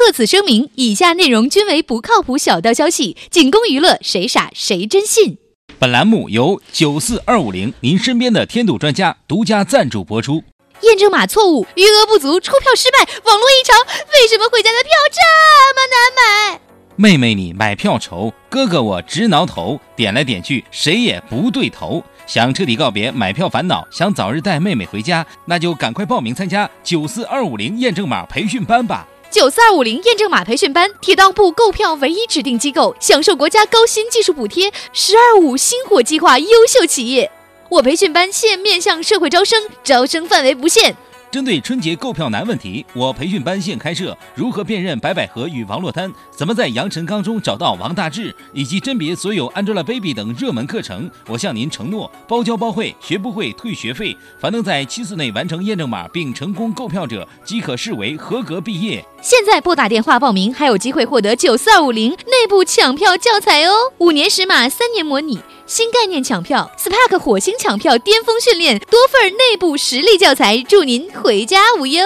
特此声明，以下内容均为不靠谱小道消息，仅供娱乐，谁傻谁真信。本栏目由九四二五零您身边的添堵专家独家赞助播出。验证码错误，余额不足，出票失败，网络异常，为什么回家的票这么难买？妹妹你买票愁，哥哥我直挠头，点来点去谁也不对头。想彻底告别买票烦恼，想早日带妹妹回家，那就赶快报名参加九四二五零验证码培训班吧。九四二五零验证码培训班，铁道部购票唯一指定机构，享受国家高新技术补贴，“十二五”星火计划优秀企业。我培训班现面向社会招生，招生范围不限。针对春节购票难问题，我培训班现开设如何辨认白百合与王珞丹，怎么在杨晨刚中找到王大治，以及甄别所有 Angelababy 等热门课程。我向您承诺，包教包会，学不会退学费。凡能在七次内完成验证码并成功购票者，即可视为合格毕业。现在拨打电话报名，还有机会获得九四二五零内部抢票教材哦！五年识码，三年模拟，新概念抢票，Spark 火星抢票巅峰训练，多份内部实力教材，祝您回家无忧。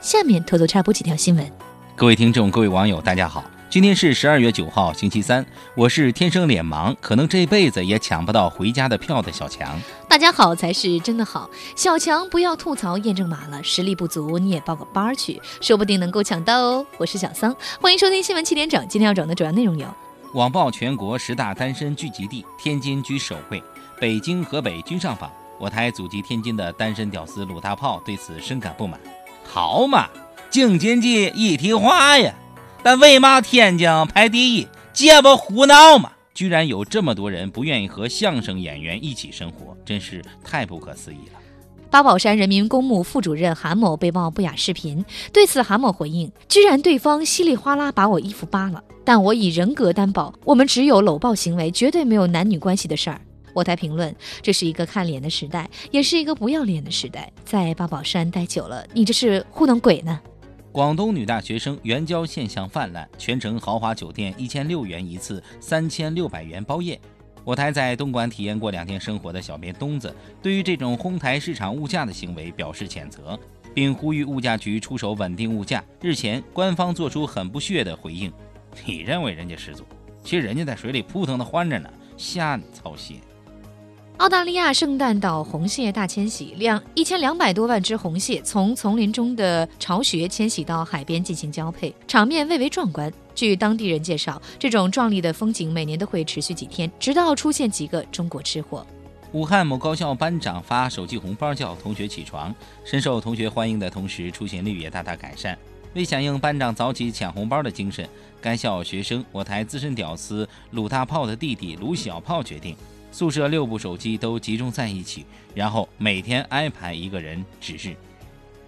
下面偷偷插播几条新闻。各位听众，各位网友，大家好。今天是十二月九号，星期三。我是天生脸盲，可能这辈子也抢不到回家的票的小强。大家好才是真的好，小强不要吐槽验证码了，实力不足你也报个班去，说不定能够抢到哦。我是小桑，欢迎收听新闻七点整。今天要整的主要内容有：网曝全国十大单身聚集地，天津居首位，北京、河北均上榜。我台祖籍天津的单身屌丝鲁大炮对此深感不满。好嘛，京津冀一体化呀！但为嘛天津排第一？这不胡闹吗？居然有这么多人不愿意和相声演员一起生活，真是太不可思议了。八宝山人民公墓副主任韩某被曝不雅视频，对此韩某回应：居然对方稀里哗啦把我衣服扒了，但我以人格担保，我们只有搂抱行为，绝对没有男女关系的事儿。我台评论：这是一个看脸的时代，也是一个不要脸的时代。在八宝山待久了，你这是糊弄鬼呢？广东女大学生援交现象泛滥，全程豪华酒店一千六元一次，三千六百元包夜。我台在东莞体验过两天生活的小编东子，对于这种哄抬市场物价的行为表示谴责，并呼吁物价局出手稳定物价。日前，官方做出很不屑的回应：“ 你认为人家失足，其实人家在水里扑腾的欢着呢，瞎操心。”澳大利亚圣诞岛红蟹大迁徙，两一千两百多万只红蟹从丛林中的巢穴迁徙到海边进行交配，场面蔚为壮观。据当地人介绍，这种壮丽的风景每年都会持续几天，直到出现几个中国吃货。武汉某高校班长发手机红包叫同学起床，深受同学欢迎的同时，出勤率也大大改善。为响应班长早起抢红包的精神，该校学生我台资深屌丝鲁大炮的弟弟鲁小炮决定。宿舍六部手机都集中在一起，然后每天安排一个人值日。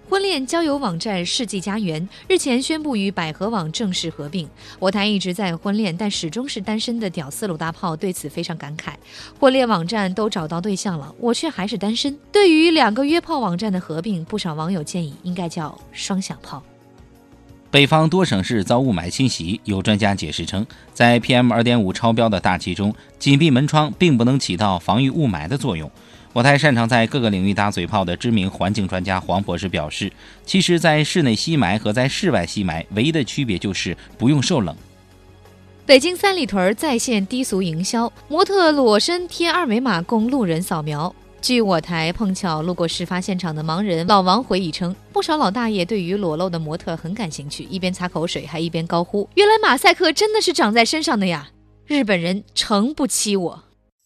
婚恋交友网站世纪佳缘日前宣布与百合网正式合并。我台一直在婚恋但始终是单身的屌丝鲁大炮对此非常感慨：婚恋网站都找到对象了，我却还是单身。对于两个约炮网站的合并，不少网友建议应该叫双响炮。北方多省市遭雾霾侵袭，有专家解释称，在 PM 2.5超标的大气中，紧闭门窗并不能起到防御雾霾的作用。我台擅长在各个领域打嘴炮的知名环境专家黄博士表示，其实，在室内吸霾和在室外吸霾唯一的区别就是不用受冷。北京三里屯在线低俗营销，模特裸身贴二维码供路人扫描。据我台碰巧路过事发现场的盲人老王回忆称，不少老大爷对于裸露的模特很感兴趣，一边擦口水还一边高呼：“原来马赛克真的是长在身上的呀！”日本人诚不欺我。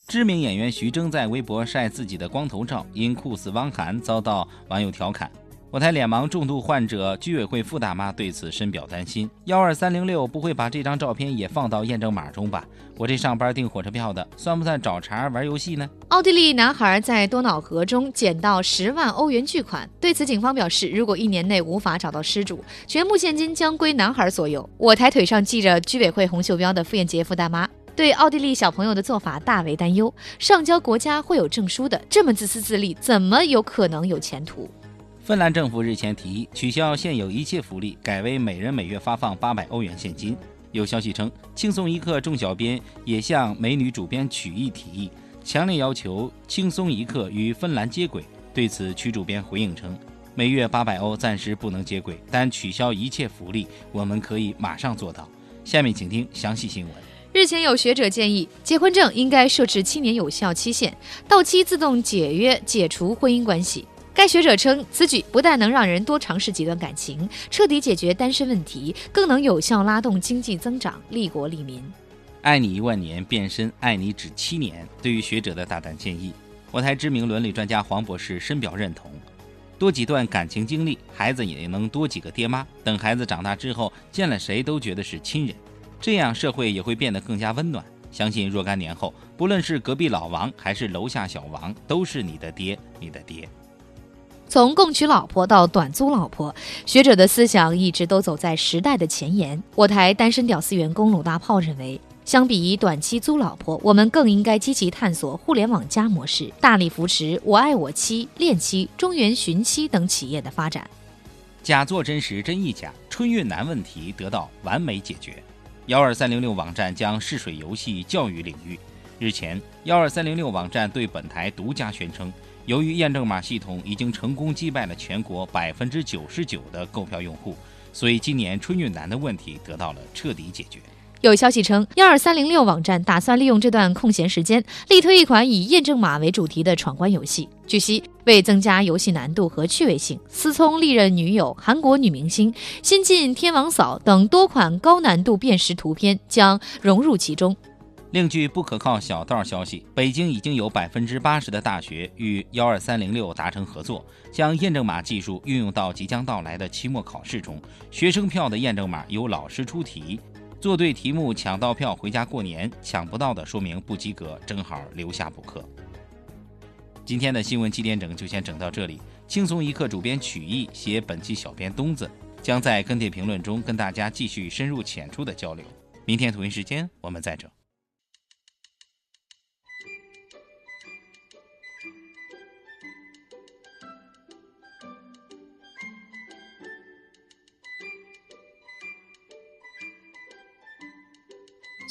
知名演员徐峥在微博晒自己的光头照，因酷似汪涵遭到网友调侃。我台脸盲重度患者居委会傅大妈对此深表担心：幺二三零六不会把这张照片也放到验证码中吧？我这上班订火车票的，算不算找茬玩游戏呢？奥地利男孩在多瑙河中捡到十万欧元巨款，对此警方表示，如果一年内无法找到失主，全部现金将归男孩所有。我台腿上系着居委会红袖标的傅艳杰傅大妈对奥地利小朋友的做法大为担忧：上交国家会有证书的，这么自私自利，怎么有可能有前途？芬兰政府日前提议取消现有一切福利，改为每人每月发放八百欧元现金。有消息称，轻松一刻众小编也向美女主编曲艺提议，强烈要求轻松一刻与芬兰接轨。对此，曲主编回应称，每月八百欧暂时不能接轨，但取消一切福利，我们可以马上做到。下面请听详细新闻。日前有学者建议，结婚证应该设置七年有效期限，到期自动解约解除婚姻关系。该学者称，此举不但能让人多尝试几段感情，彻底解决单身问题，更能有效拉动经济增长，利国利民。爱你一万年，变身爱你只七年。对于学者的大胆建议，我台知名伦理专家黄博士深表认同。多几段感情经历，孩子也能多几个爹妈。等孩子长大之后，见了谁都觉得是亲人，这样社会也会变得更加温暖。相信若干年后，不论是隔壁老王还是楼下小王，都是你的爹，你的爹。从共娶老婆到短租老婆，学者的思想一直都走在时代的前沿。我台单身屌丝员工鲁大炮认为，相比于短期租老婆，我们更应该积极探索互联网加模式，大力扶持“我爱我妻”“恋妻”“中原寻妻”等企业的发展。假作真实真亦假，春运难问题得到完美解决。幺二三零六网站将试水游戏教育领域。日前，幺二三零六网站对本台独家宣称。由于验证码系统已经成功击败了全国百分之九十九的购票用户，所以今年春运难的问题得到了彻底解决。有消息称，幺二三零六网站打算利用这段空闲时间，力推一款以验证码为主题的闯关游戏。据悉，为增加游戏难度和趣味性，思聪历任女友、韩国女明星、新晋天王嫂等多款高难度辨识图片将融入其中。另据不可靠小道消息，北京已经有百分之八十的大学与幺二三零六达成合作，将验证码技术运用到即将到来的期末考试中。学生票的验证码由老师出题，做对题目抢到票回家过年，抢不到的说明不及格，正好留下补课。今天的新闻七点整就先整到这里，轻松一刻主编曲艺写本期小编东子将在跟帖评论中跟大家继续深入浅出的交流。明天同一时间我们再整。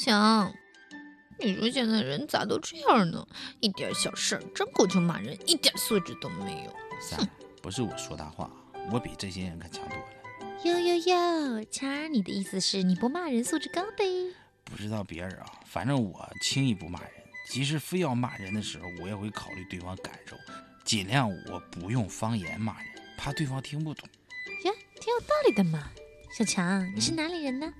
强，你说现在人咋都这样呢？一点小事儿张口就骂人，一点素质都没有。三，不是我说大话，我比这些人可强多了。哟哟哟，强，你的意思是你不骂人素质高呗？不知道别人啊，反正我轻易不骂人，即使非要骂人的时候，我也会考虑对方感受，尽量我不用方言骂人，怕对方听不懂。呀，挺有道理的嘛。小强，你是哪里人呢？